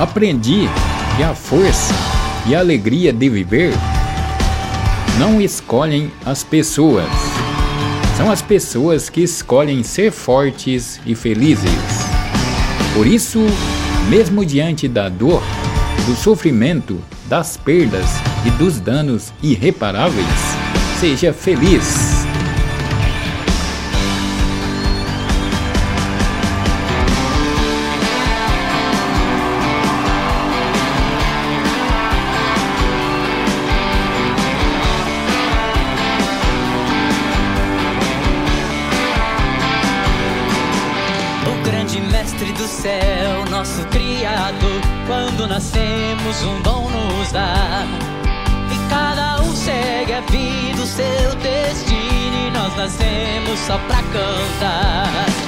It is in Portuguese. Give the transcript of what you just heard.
Aprendi que a força e a alegria de viver não escolhem as pessoas. São as pessoas que escolhem ser fortes e felizes. Por isso, mesmo diante da dor, do sofrimento, das perdas e dos danos irreparáveis, seja feliz. Mestre do céu, nosso Criador, quando nascemos um dom nos dá. E cada um segue a vida, o seu destino, e nós nascemos só pra cantar.